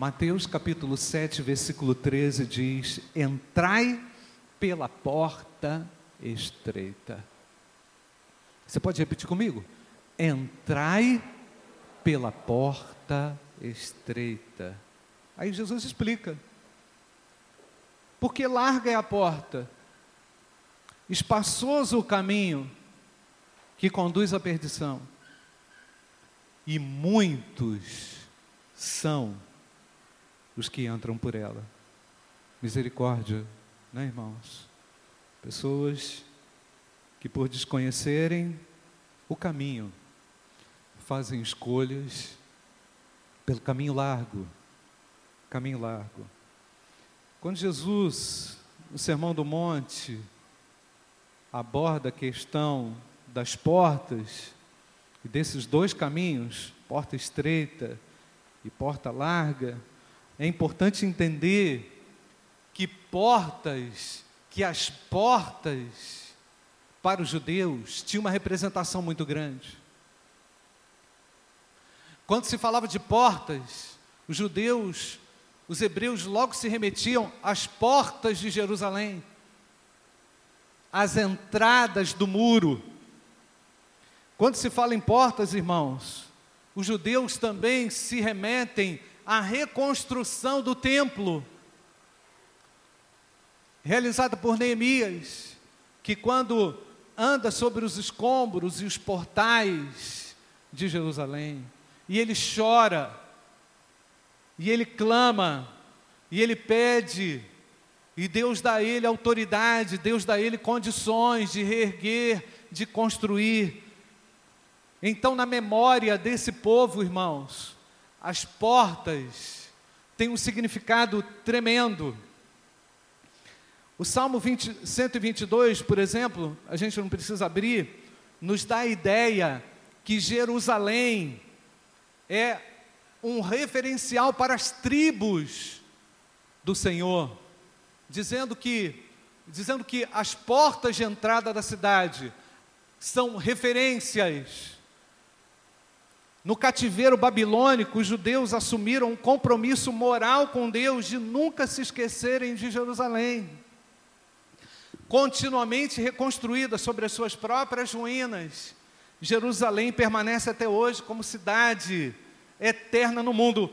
Mateus capítulo 7, versículo 13 diz: Entrai pela porta estreita. Você pode repetir comigo? Entrai pela porta estreita. Aí Jesus explica. Porque larga é a porta, espaçoso o caminho que conduz à perdição, e muitos são os que entram por ela. Misericórdia, né, irmãos? Pessoas que, por desconhecerem o caminho, fazem escolhas pelo caminho largo caminho largo. Quando Jesus, no Sermão do Monte, aborda a questão das portas e desses dois caminhos, porta estreita e porta larga, é importante entender que portas, que as portas para os judeus tinham uma representação muito grande. Quando se falava de portas, os judeus os hebreus logo se remetiam às portas de Jerusalém, às entradas do muro. Quando se fala em portas, irmãos, os judeus também se remetem à reconstrução do templo, realizada por Neemias, que quando anda sobre os escombros e os portais de Jerusalém, e ele chora, e ele clama, e ele pede, e Deus dá a ele autoridade, Deus dá a ele condições de reerguer, de construir. Então, na memória desse povo, irmãos, as portas têm um significado tremendo. O Salmo 20, 122, por exemplo, a gente não precisa abrir, nos dá a ideia que Jerusalém é um referencial para as tribos do Senhor, dizendo que dizendo que as portas de entrada da cidade são referências. No cativeiro babilônico, os judeus assumiram um compromisso moral com Deus de nunca se esquecerem de Jerusalém. Continuamente reconstruída sobre as suas próprias ruínas, Jerusalém permanece até hoje como cidade eterna no mundo,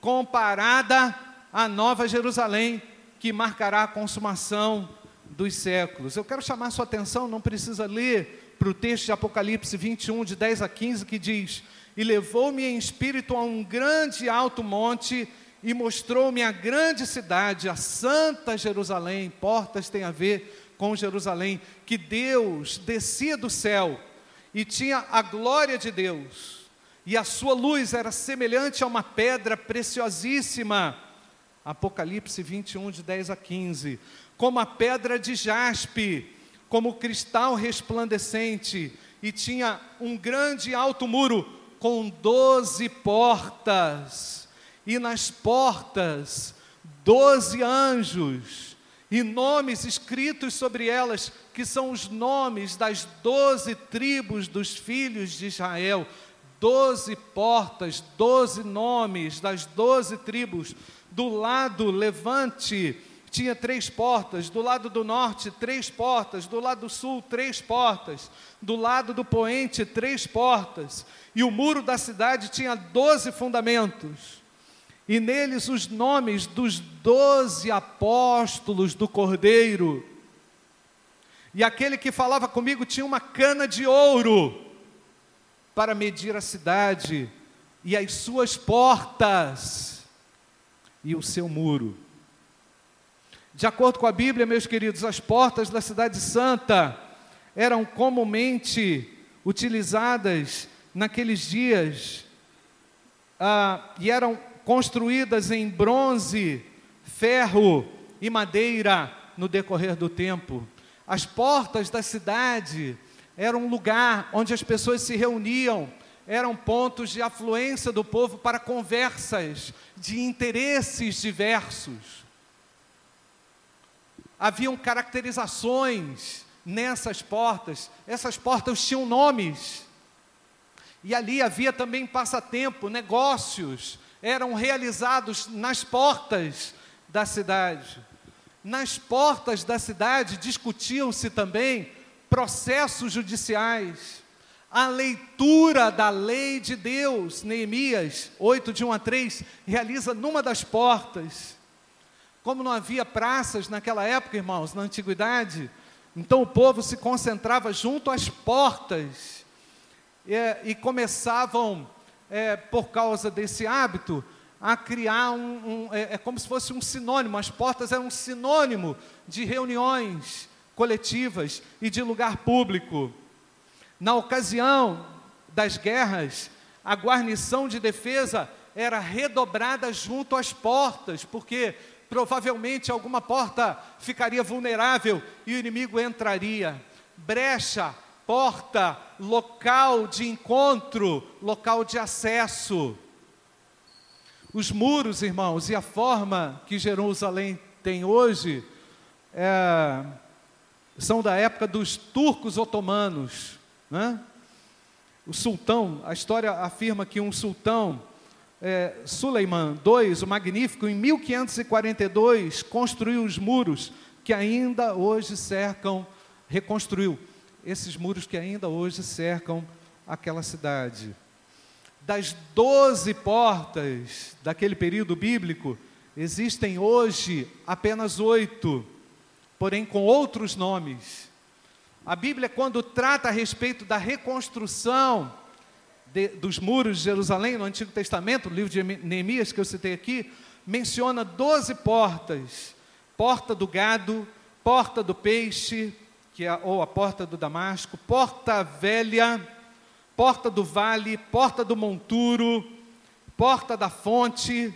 comparada à Nova Jerusalém, que marcará a consumação dos séculos. Eu quero chamar sua atenção, não precisa ler para o texto de Apocalipse 21, de 10 a 15, que diz: E levou-me em espírito a um grande alto monte, e mostrou-me a grande cidade, a santa Jerusalém. Portas tem a ver com Jerusalém, que Deus descia do céu e tinha a glória de Deus e a sua luz era semelhante a uma pedra preciosíssima. Apocalipse 21, de 10 a 15. Como a pedra de jaspe, como cristal resplandecente, e tinha um grande alto muro com doze portas, e nas portas doze anjos, e nomes escritos sobre elas, que são os nomes das doze tribos dos filhos de Israel doze portas, doze nomes das doze tribos. Do lado levante tinha três portas, do lado do norte, três portas, do lado do sul, três portas, do lado do poente, três portas, e o muro da cidade tinha doze fundamentos, e neles os nomes dos doze apóstolos do Cordeiro. E aquele que falava comigo tinha uma cana de ouro para medir a cidade e as suas portas e o seu muro. De acordo com a Bíblia, meus queridos, as portas da Cidade Santa eram comumente utilizadas naqueles dias ah, e eram construídas em bronze, ferro e madeira no decorrer do tempo. As portas da cidade era um lugar onde as pessoas se reuniam, eram pontos de afluência do povo para conversas de interesses diversos. Haviam caracterizações nessas portas, essas portas tinham nomes. E ali havia também passatempo, negócios, eram realizados nas portas da cidade. Nas portas da cidade discutiam-se também processos judiciais. A leitura da lei de Deus, Neemias 8, de 1 a 3, realiza numa das portas. Como não havia praças naquela época, irmãos, na antiguidade, então o povo se concentrava junto às portas é, e começavam, é, por causa desse hábito, a criar um, um é, é, como se fosse um sinônimo. As portas eram um sinônimo de reuniões coletivas e de lugar público. Na ocasião das guerras, a guarnição de defesa era redobrada junto às portas, porque provavelmente alguma porta ficaria vulnerável e o inimigo entraria. Brecha, porta, local de encontro, local de acesso. Os muros, irmãos, e a forma que Jerusalém tem hoje é, são da época dos turcos otomanos. Né? O sultão, a história afirma que um sultão é, Suleiman II, o Magnífico, em 1542, construiu os muros que ainda hoje cercam, reconstruiu esses muros que ainda hoje cercam aquela cidade. Das doze portas daquele período bíblico, existem hoje apenas oito, porém com outros nomes. A Bíblia, quando trata a respeito da reconstrução de, dos muros de Jerusalém, no Antigo Testamento, o livro de Neemias que eu citei aqui, menciona doze portas: porta do gado, porta do peixe, que é, ou a porta do Damasco, porta velha, porta do vale, porta do monturo, porta da fonte,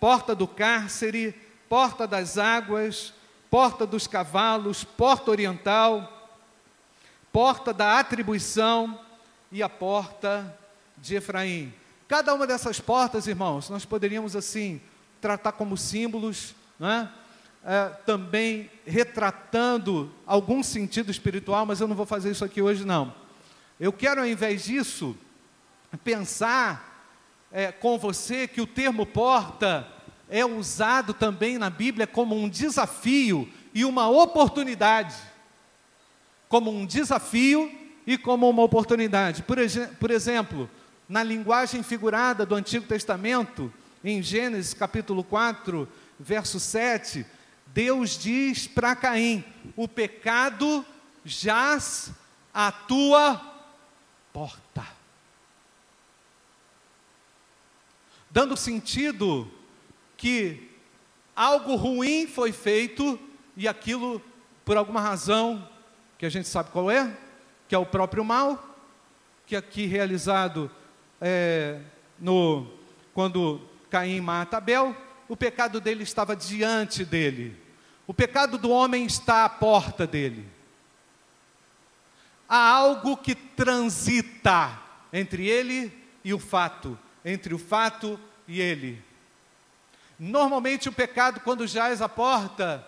porta do cárcere, porta das águas, porta dos cavalos, porta oriental, porta da atribuição e a porta de Efraim. Cada uma dessas portas, irmãos, nós poderíamos assim tratar como símbolos, né? é, também retratando algum sentido espiritual, mas eu não vou fazer isso aqui hoje não. Eu quero, ao invés disso, pensar é, com você que o termo porta é usado também na Bíblia como um desafio e uma oportunidade. Como um desafio e como uma oportunidade. Por, por exemplo, na linguagem figurada do Antigo Testamento, em Gênesis capítulo 4, verso 7, Deus diz para Caim: o pecado jaz à tua porta. Dando sentido que algo ruim foi feito e aquilo, por alguma razão, que a gente sabe qual é, que é o próprio mal, que aqui realizado é, no, quando Caim mata Abel, o pecado dele estava diante dele. O pecado do homem está à porta dele. Há algo que transita entre ele e o fato, entre o fato e ele. Normalmente o pecado, quando jaz à porta,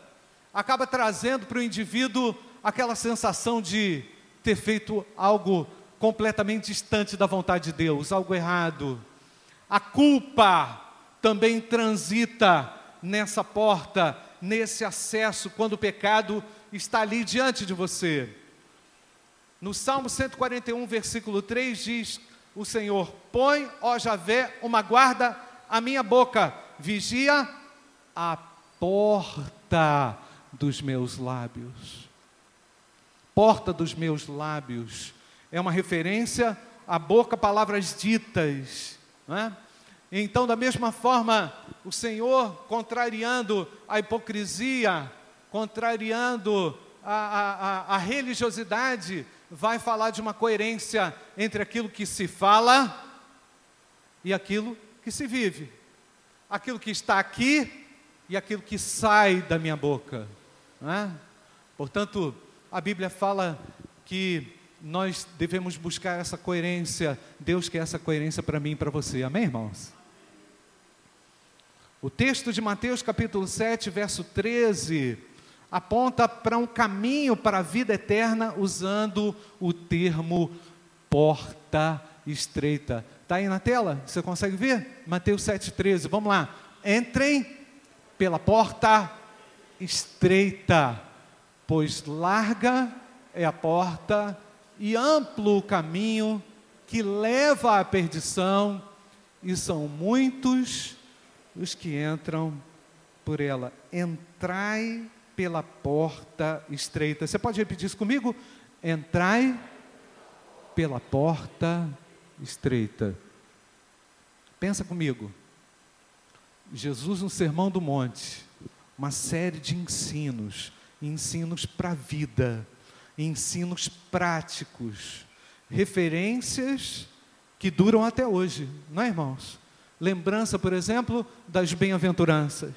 acaba trazendo para o indivíduo aquela sensação de ter feito algo completamente distante da vontade de Deus, algo errado. A culpa também transita nessa porta, nesse acesso, quando o pecado está ali diante de você. No Salmo 141, versículo 3 diz: O Senhor, põe, ó Javé, uma guarda à minha boca, vigia a porta dos meus lábios. Porta dos meus lábios é uma referência à boca, palavras ditas. É? Então, da mesma forma, o Senhor, contrariando a hipocrisia, contrariando a, a, a, religiosidade, vai falar de uma coerência entre aquilo que se fala e aquilo que se vive, aquilo que está aqui e aquilo que sai da minha boca. É? Portanto, a Bíblia fala que nós devemos buscar essa coerência. Deus quer essa coerência para mim e para você. Amém, irmãos? O texto de Mateus capítulo 7, verso 13, aponta para um caminho para a vida eterna usando o termo porta estreita. Está aí na tela? Você consegue ver? Mateus 7,13. Vamos lá. Entrem pela porta estreita, pois larga é a porta e amplo o caminho que leva à perdição, e são muitos os que entram por ela. Entrai pela porta estreita. Você pode repetir isso comigo? Entrai pela porta estreita. Pensa comigo. Jesus no Sermão do Monte, uma série de ensinos, ensinos para a vida, ensinos práticos, referências que duram até hoje, não é, irmãos? Lembrança, por exemplo, das bem-aventuranças.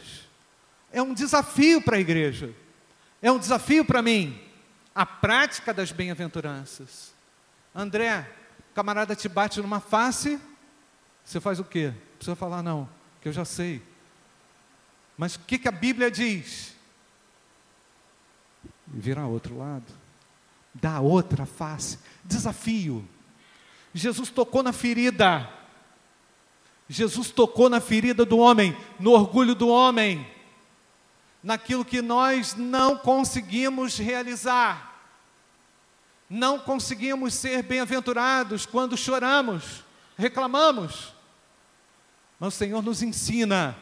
É um desafio para a igreja, é um desafio para mim, a prática das bem-aventuranças. André, camarada te bate numa face, você faz o quê? Não precisa falar, não, que eu já sei. Mas o que, que a Bíblia diz? Vira outro lado, dá outra face, desafio. Jesus tocou na ferida, Jesus tocou na ferida do homem, no orgulho do homem, naquilo que nós não conseguimos realizar. Não conseguimos ser bem-aventurados quando choramos, reclamamos. Mas o Senhor nos ensina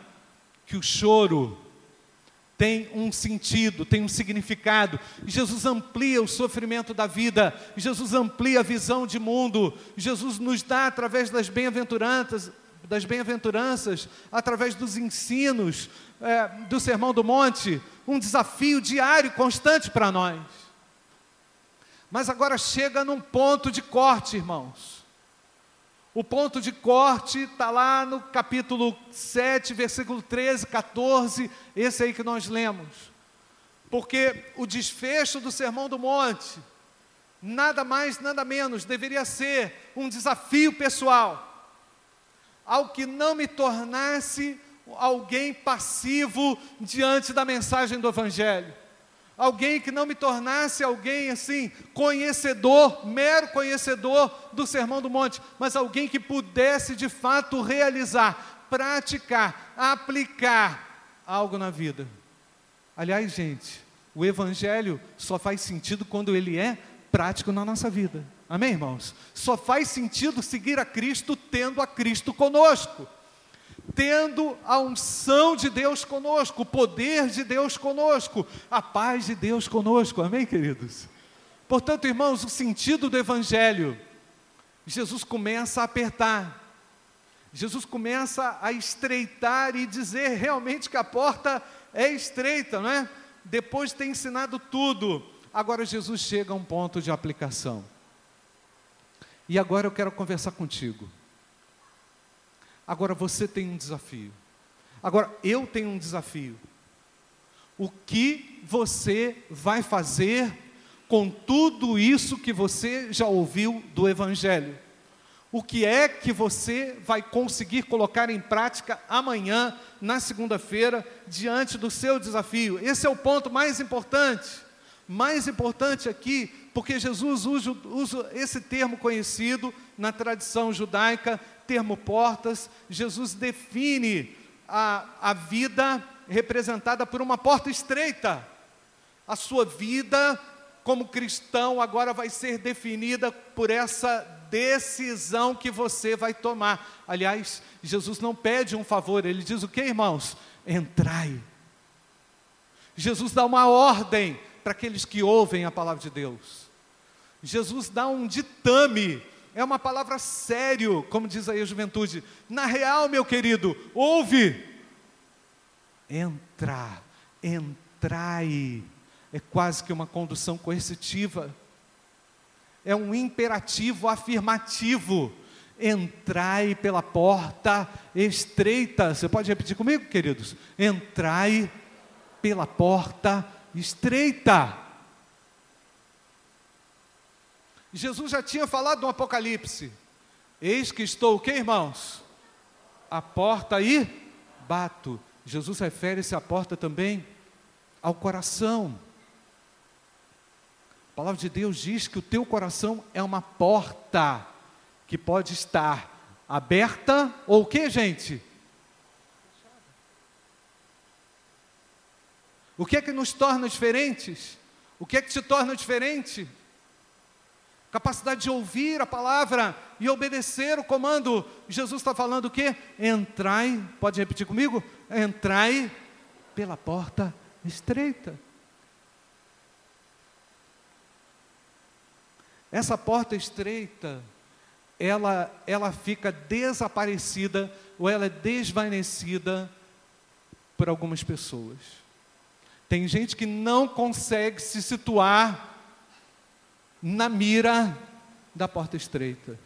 que o choro tem um sentido, tem um significado. Jesus amplia o sofrimento da vida, Jesus amplia a visão de mundo, Jesus nos dá através das bem-aventuranças, das bem-aventuranças, através dos ensinos é, do Sermão do Monte, um desafio diário, constante para nós. Mas agora chega num ponto de corte, irmãos. O ponto de corte está lá no capítulo 7, versículo 13, 14, esse aí que nós lemos. Porque o desfecho do Sermão do Monte, nada mais, nada menos, deveria ser um desafio pessoal ao que não me tornasse alguém passivo diante da mensagem do Evangelho. Alguém que não me tornasse alguém assim, conhecedor, mero conhecedor do Sermão do Monte, mas alguém que pudesse de fato realizar, praticar, aplicar algo na vida. Aliás, gente, o Evangelho só faz sentido quando ele é prático na nossa vida. Amém, irmãos? Só faz sentido seguir a Cristo tendo a Cristo conosco, tendo a unção de Deus conosco, o poder de Deus conosco, a paz de Deus conosco. Amém, queridos? Portanto, irmãos, o sentido do Evangelho, Jesus começa a apertar, Jesus começa a estreitar e dizer realmente que a porta é estreita, não é? Depois de ter ensinado tudo, agora Jesus chega a um ponto de aplicação. E agora eu quero conversar contigo. Agora você tem um desafio. Agora eu tenho um desafio. O que você vai fazer com tudo isso que você já ouviu do Evangelho? O que é que você vai conseguir colocar em prática amanhã, na segunda-feira, diante do seu desafio? Esse é o ponto mais importante. Mais importante aqui porque Jesus usa, usa esse termo conhecido na tradição judaica, termo portas. Jesus define a, a vida representada por uma porta estreita. A sua vida como cristão agora vai ser definida por essa decisão que você vai tomar. Aliás, Jesus não pede um favor, ele diz o que, irmãos? Entrai. Jesus dá uma ordem para aqueles que ouvem a palavra de Deus. Jesus dá um ditame, é uma palavra sério, como diz aí a juventude. Na real, meu querido, ouve. Entra, entrai. É quase que uma condução coercitiva. É um imperativo afirmativo. Entrai pela porta estreita. Você pode repetir comigo, queridos? Entrai pela porta estreita. Jesus já tinha falado no Apocalipse. Eis que estou o que, irmãos? A porta aí bato. Jesus refere-se à porta também ao coração. A palavra de Deus diz que o teu coração é uma porta que pode estar aberta ou o que, gente? O que é que nos torna diferentes? O que é que te torna diferente? Capacidade de ouvir a palavra e obedecer o comando. Jesus está falando o quê? Entrai, pode repetir comigo? Entrai pela porta estreita. Essa porta estreita, ela, ela fica desaparecida ou ela é desvanecida por algumas pessoas. Tem gente que não consegue se situar na mira da porta estreita.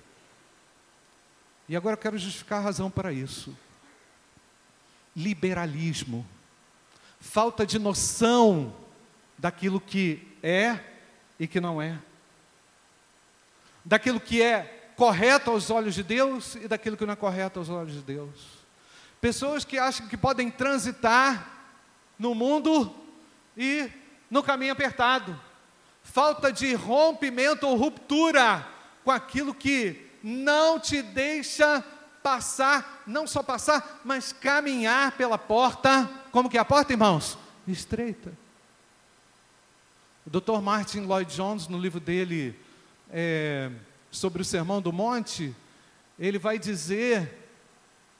E agora eu quero justificar a razão para isso. Liberalismo, falta de noção daquilo que é e que não é, daquilo que é correto aos olhos de Deus e daquilo que não é correto aos olhos de Deus. Pessoas que acham que podem transitar no mundo e no caminho apertado. Falta de rompimento ou ruptura com aquilo que não te deixa passar, não só passar, mas caminhar pela porta, como que é a porta, irmãos? Estreita. O Dr. Martin Lloyd Jones, no livro dele é, sobre o Sermão do Monte, ele vai dizer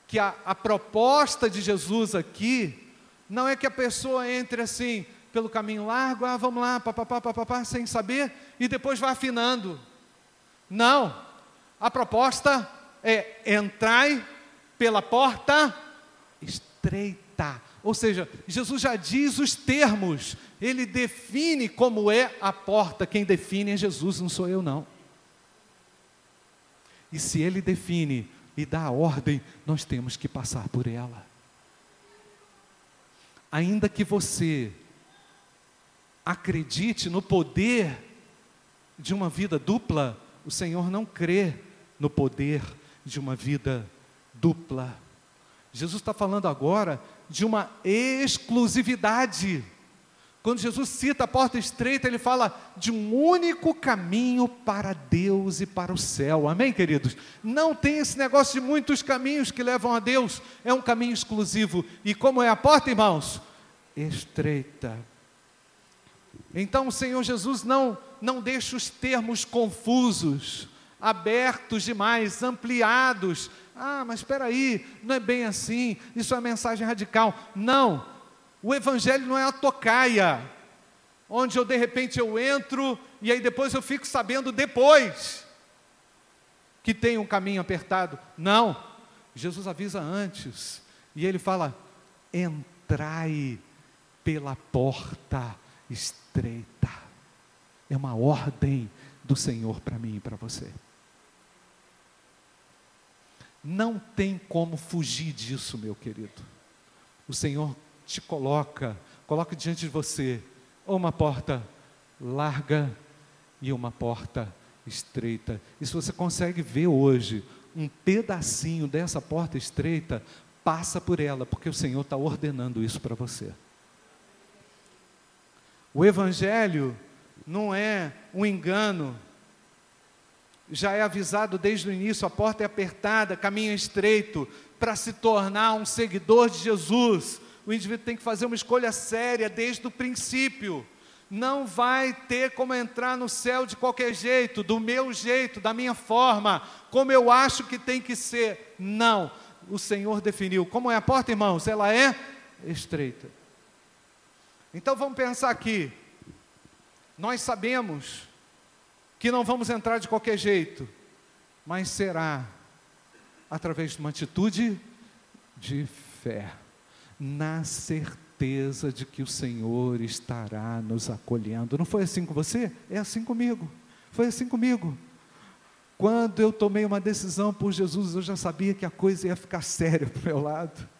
que a, a proposta de Jesus aqui não é que a pessoa entre assim, pelo caminho largo, ah, vamos lá, papapá, papapá, sem saber, e depois vai afinando. Não, a proposta é entrai pela porta estreita. Ou seja, Jesus já diz os termos, ele define como é a porta, quem define é Jesus, não sou eu não. E se ele define e dá a ordem, nós temos que passar por ela. Ainda que você acredite no poder de uma vida dupla, o Senhor não crê no poder de uma vida dupla. Jesus está falando agora de uma exclusividade. Quando Jesus cita a porta estreita, ele fala de um único caminho para Deus e para o céu. Amém, queridos? Não tem esse negócio de muitos caminhos que levam a Deus, é um caminho exclusivo. E como é a porta, irmãos? Estreita. Então o Senhor Jesus não, não deixa os termos confusos, abertos demais, ampliados. Ah, mas espera aí, não é bem assim, isso é mensagem radical. Não, o Evangelho não é a tocaia, onde eu de repente eu entro e aí depois eu fico sabendo depois que tem um caminho apertado. Não, Jesus avisa antes e ele fala: entrai pela porta estreita. É uma ordem do Senhor para mim e para você. Não tem como fugir disso, meu querido. O Senhor te coloca, coloca diante de você uma porta larga e uma porta estreita. E se você consegue ver hoje um pedacinho dessa porta estreita, passa por ela, porque o Senhor está ordenando isso para você. O Evangelho não é um engano, já é avisado desde o início: a porta é apertada, caminho é estreito, para se tornar um seguidor de Jesus. O indivíduo tem que fazer uma escolha séria desde o princípio. Não vai ter como entrar no céu de qualquer jeito, do meu jeito, da minha forma, como eu acho que tem que ser. Não. O Senhor definiu. Como é a porta, irmãos? Ela é estreita. Então vamos pensar aqui. Nós sabemos que não vamos entrar de qualquer jeito, mas será através de uma atitude de fé, na certeza de que o Senhor estará nos acolhendo. Não foi assim com você? É assim comigo. Foi assim comigo. Quando eu tomei uma decisão por Jesus, eu já sabia que a coisa ia ficar séria para o meu lado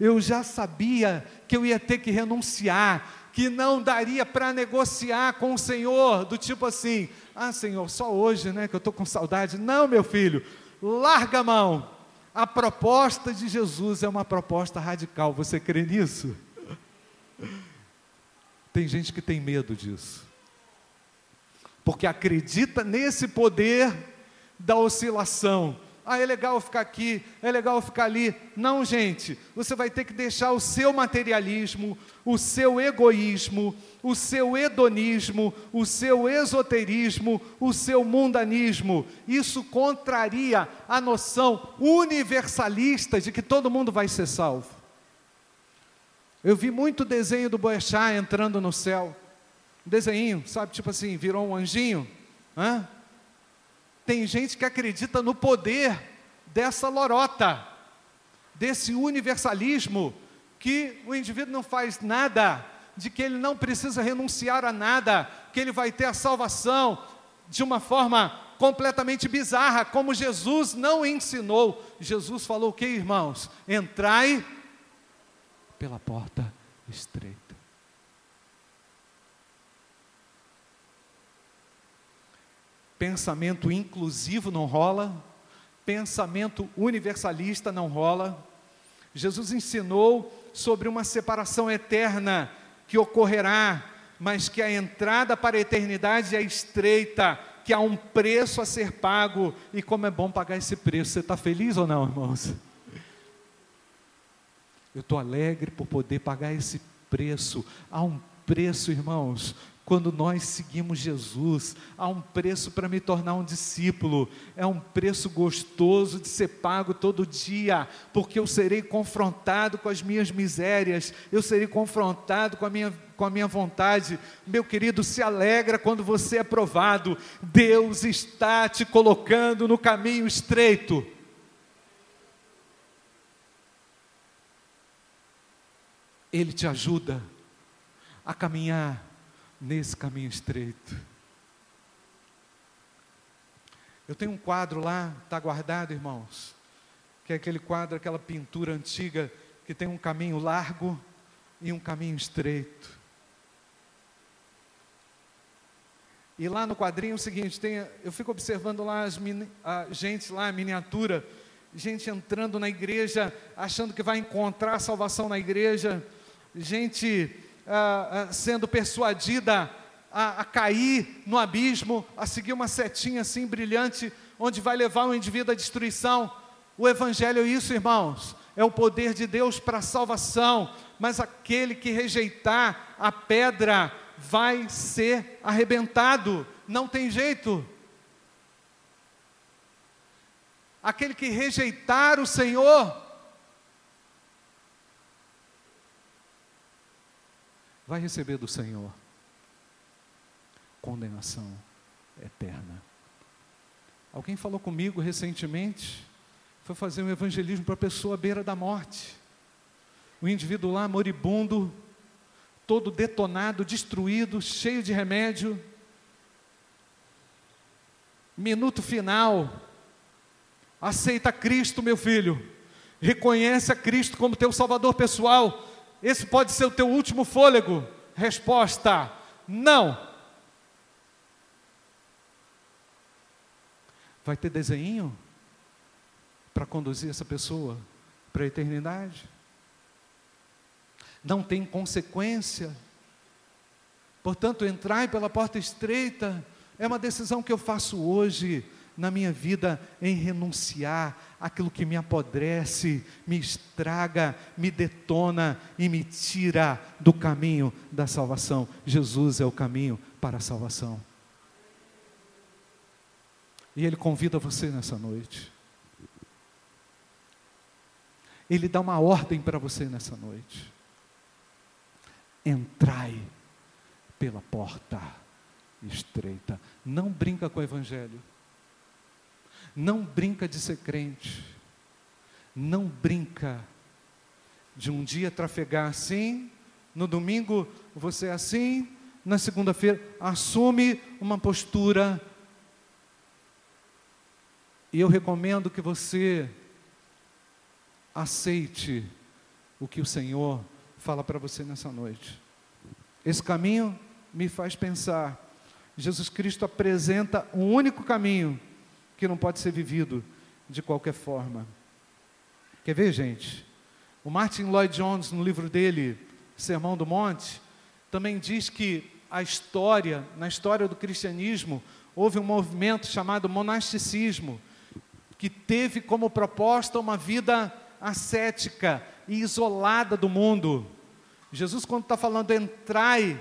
eu já sabia que eu ia ter que renunciar, que não daria para negociar com o Senhor, do tipo assim: ah, Senhor, só hoje, né, que eu estou com saudade. Não, meu filho, larga a mão. A proposta de Jesus é uma proposta radical, você crê nisso? Tem gente que tem medo disso, porque acredita nesse poder da oscilação Ah, é legal ficar aqui, é legal ficar ali. Não, gente, você vai ter que deixar o seu materialismo, o seu egoísmo, o seu hedonismo, o seu esoterismo, o seu mundanismo. Isso contraria a noção universalista de que todo mundo vai ser salvo. Eu vi muito desenho do Boechat entrando no céu. Desenho, sabe, tipo assim, virou um anjinho. Hã? Tem gente que acredita no poder dessa lorota, desse universalismo, que o indivíduo não faz nada, de que ele não precisa renunciar a nada, que ele vai ter a salvação de uma forma completamente bizarra, como Jesus não ensinou. Jesus falou o que, irmãos? Entrai pela porta estreita. Pensamento inclusivo não rola, pensamento universalista não rola. Jesus ensinou sobre uma separação eterna que ocorrerá, mas que a entrada para a eternidade é estreita, que há um preço a ser pago, e como é bom pagar esse preço. Você está feliz ou não, irmãos? Eu estou alegre por poder pagar esse preço. Há um preço, irmãos, quando nós seguimos Jesus, há um preço para me tornar um discípulo, é um preço gostoso de ser pago todo dia, porque eu serei confrontado com as minhas misérias, eu serei confrontado com a minha, com a minha vontade. Meu querido, se alegra quando você é provado, Deus está te colocando no caminho estreito. Ele te ajuda a caminhar nesse caminho estreito. Eu tenho um quadro lá, está guardado, irmãos, que é aquele quadro, aquela pintura antiga que tem um caminho largo e um caminho estreito. E lá no quadrinho é o seguinte, tem, eu fico observando lá as a gente lá, a miniatura, gente entrando na igreja, achando que vai encontrar salvação na igreja, gente ah, ah, sendo persuadida a, a, cair no abismo, a seguir uma setinha assim brilhante, onde vai levar o indivíduo à destruição. O Evangelho é isso, irmãos, é o poder de Deus para a salvação, mas aquele que rejeitar a pedra vai ser arrebentado, não tem jeito. Aquele que rejeitar o Senhor, vai receber do Senhor condenação eterna. Alguém falou comigo recentemente, foi fazer um evangelismo para a pessoa à beira da morte. O indivíduo lá moribundo, todo detonado, destruído, cheio de remédio. Minuto final. Aceita Cristo, meu filho. Reconhece a Cristo como teu salvador pessoal esse pode ser o teu último fôlego? Resposta: não. Vai ter desenho para conduzir essa pessoa para a eternidade? Não tem consequência. Portanto, entrar pela porta estreita é uma decisão que eu faço hoje na minha vida em renunciar aquilo que me apodrece, me estraga, me detona e me tira do caminho da salvação. Jesus é o caminho para a salvação. E Ele convida você nessa noite. Ele dá uma ordem para você nessa noite. Entrai pela porta estreita. Não brinca com o Evangelho. Não brinca de ser crente. Não brinca de um dia trafegar assim, no domingo você é assim, na segunda-feira assume uma postura. E eu recomendo que você aceite o que o Senhor fala para você nessa noite. Esse caminho me faz pensar. Jesus Cristo apresenta um único caminho que não pode ser vivido de qualquer forma. Quer ver, gente? O Martin Lloyd Jones, no livro dele, Sermão do Monte, também diz que a história, na história do cristianismo, houve um movimento chamado monasticismo, que teve como proposta uma vida ascética e isolada do mundo. Jesus, quando está falando entrai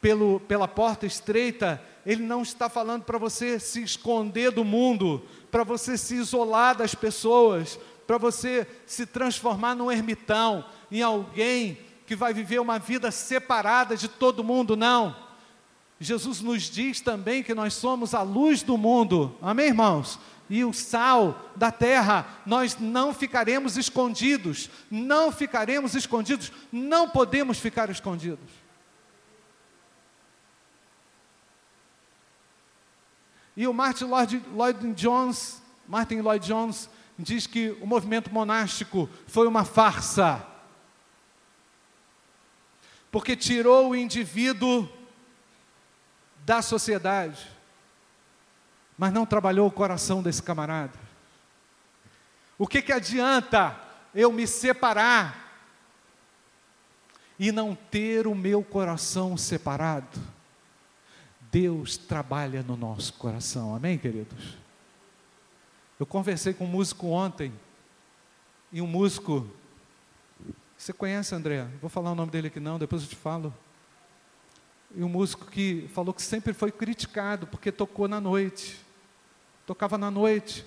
pelo, pela porta estreita, ele não está falando para você se esconder do mundo, para você se isolar das pessoas, para você se transformar num ermitão, em alguém que vai viver uma vida separada de todo mundo, não. Jesus nos diz também que nós somos a luz do mundo, amém, irmãos? E o sal da terra, nós não ficaremos escondidos, não ficaremos escondidos, não podemos ficar escondidos. E o Martin Lloyd, Lloyd Jones, Martin Lloyd Jones, diz que o movimento monástico foi uma farsa, porque tirou o indivíduo da sociedade, mas não trabalhou o coração desse camarada. O que, que adianta eu me separar e não ter o meu coração separado? Deus trabalha no nosso coração, amém, queridos? Eu conversei com um músico ontem, e um músico, você conhece André? Vou falar o nome dele aqui não, depois eu te falo. E um músico que falou que sempre foi criticado porque tocou na noite, tocava na noite,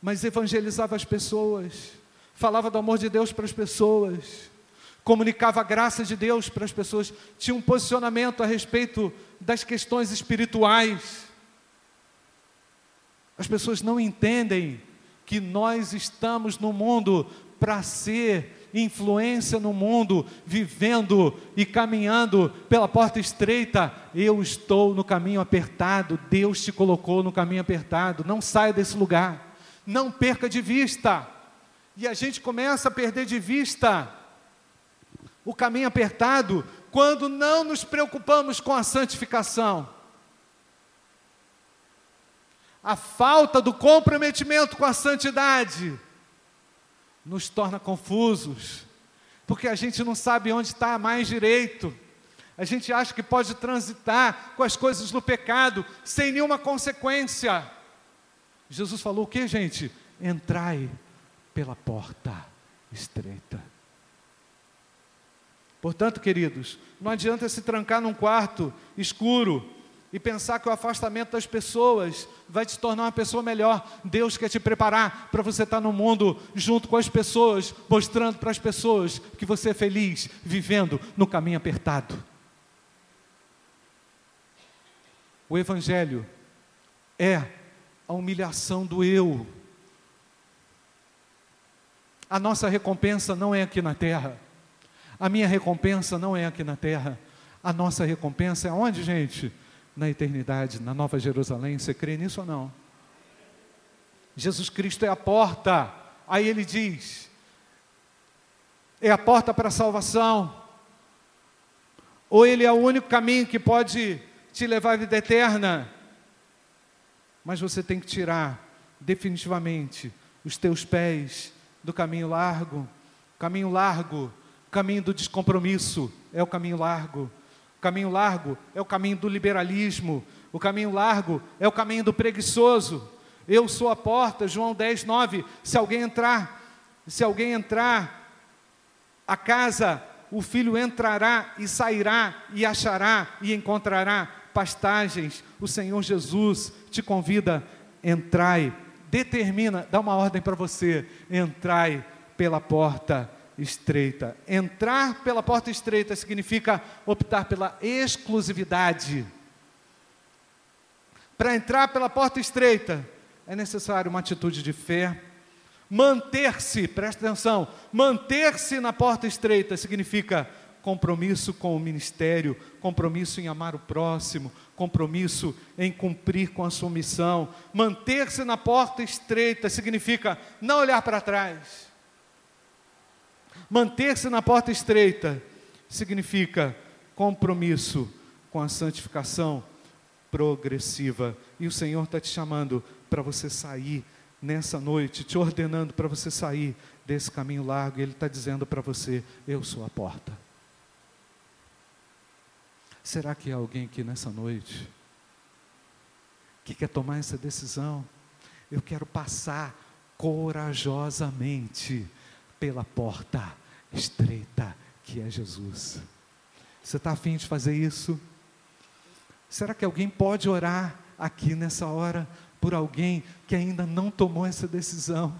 mas evangelizava as pessoas, falava do amor de Deus para as pessoas, comunicava a graça de Deus para as pessoas, tinha um posicionamento a respeito das questões espirituais. As pessoas não entendem que nós estamos no mundo para ser influência no mundo, vivendo e caminhando pela porta estreita. Eu estou no caminho apertado, Deus te colocou no caminho apertado. Não saia desse lugar, não perca de vista. E a gente começa a perder de vista o caminho apertado quando não nos preocupamos com a santificação. A falta do comprometimento com a santidade nos torna confusos, porque a gente não sabe onde está mais direito. A gente acha que pode transitar com as coisas do pecado sem nenhuma consequência. Jesus falou o que, gente? Entrai pela porta estreita. Portanto, queridos, não adianta se trancar num quarto escuro e pensar que o afastamento das pessoas vai te tornar uma pessoa melhor. Deus quer te preparar para você estar no mundo junto com as pessoas, mostrando para as pessoas que você é feliz, vivendo no caminho apertado. O Evangelho é a humilhação do eu. A nossa recompensa não é aqui na terra. A minha recompensa não é aqui na terra. A nossa recompensa é onde, gente? Na eternidade, na Nova Jerusalém. Você crê nisso ou não? Jesus Cristo é a porta. Aí ele diz: é a porta para a salvação. Ou ele é o único caminho que pode te levar à vida eterna. Mas você tem que tirar definitivamente os teus pés do caminho largo. Caminho largo o caminho do descompromisso é o caminho largo. O caminho largo é o caminho do liberalismo. O caminho largo é o caminho do preguiçoso. Eu sou a porta, João 10, 9. Se alguém entrar, se alguém entrar a casa, o filho entrará e sairá e achará e encontrará pastagens. O Senhor Jesus te convida, entrai, determina, dá uma ordem para você, entrai pela porta estreita. Entrar pela porta estreita significa optar pela exclusividade. Para entrar pela porta estreita é necessário uma atitude de fé. Manter-se, presta atenção, manter-se na porta estreita significa compromisso com o ministério, compromisso em amar o próximo, compromisso em cumprir com a sua missão. Manter-se na porta estreita significa não olhar para trás Manter-se na porta estreita significa compromisso com a santificação progressiva. E o Senhor está te chamando para você sair nessa noite, te ordenando para você sair desse caminho largo. E Ele está dizendo para você: Eu sou a porta. Será que há alguém aqui nessa noite que quer tomar essa decisão? Eu quero passar corajosamente pela porta estreita que é Jesus. Você está afim de fazer isso? Será que alguém pode orar aqui nessa hora por alguém que ainda não tomou essa decisão?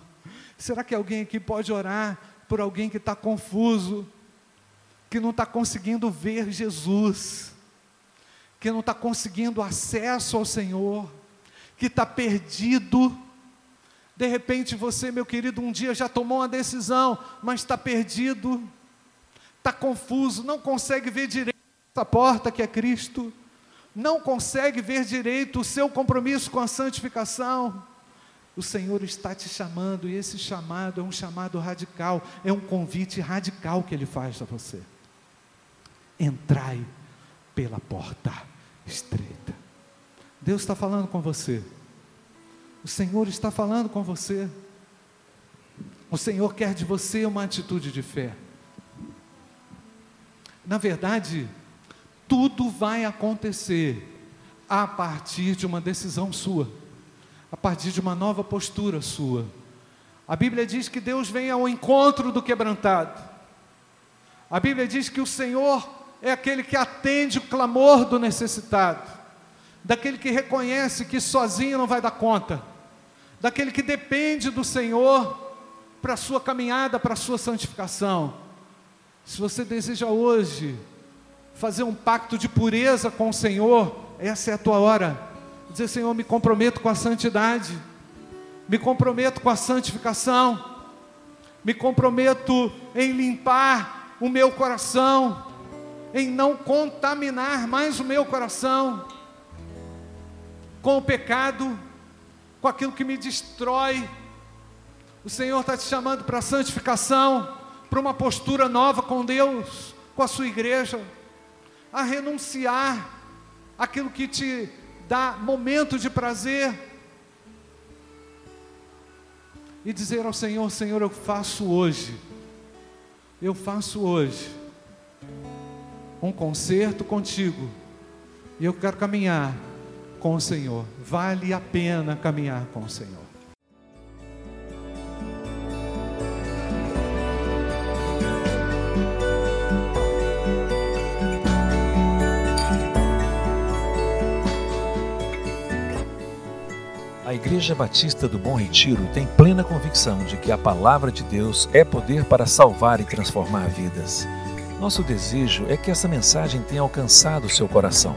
Será que alguém aqui pode orar por alguém que está confuso, que não está conseguindo ver Jesus, que não está conseguindo acesso ao Senhor, que está perdido? De repente você, meu querido, um dia já tomou uma decisão, mas está perdido, está confuso, não consegue ver direito essa porta que é Cristo, não consegue ver direito o seu compromisso com a santificação. O Senhor está te chamando, e esse chamado é um chamado radical, é um convite radical que Ele faz a você. Entrai pela porta estreita. Deus está falando com você. O Senhor está falando com você. O Senhor quer de você uma atitude de fé. Na verdade, tudo vai acontecer a partir de uma decisão sua, a partir de uma nova postura sua. A Bíblia diz que Deus vem ao encontro do quebrantado. A Bíblia diz que o Senhor é aquele que atende o clamor do necessitado, daquele que reconhece que sozinho não vai dar conta daquele que depende do Senhor para a sua caminhada, para a sua santificação. Se você deseja hoje fazer um pacto de pureza com o Senhor, essa é a tua hora. Dizer, Senhor, me comprometo com a santidade, me comprometo com a santificação, me comprometo em limpar o meu coração, em não contaminar mais o meu coração com o pecado com aquilo que me destrói. O Senhor está te chamando para a santificação, para uma postura nova com Deus, com a sua igreja, a renunciar aquilo que te dá momento de prazer e dizer ao Senhor: Senhor, eu faço hoje, eu faço hoje um concerto contigo e eu quero caminhar com o Senhor. Vale a pena caminhar com o Senhor. A Igreja Batista do Bom Retiro tem plena convicção de que a palavra de Deus é poder para salvar e transformar vidas. Nosso desejo é que essa mensagem tenha alcançado seu coração.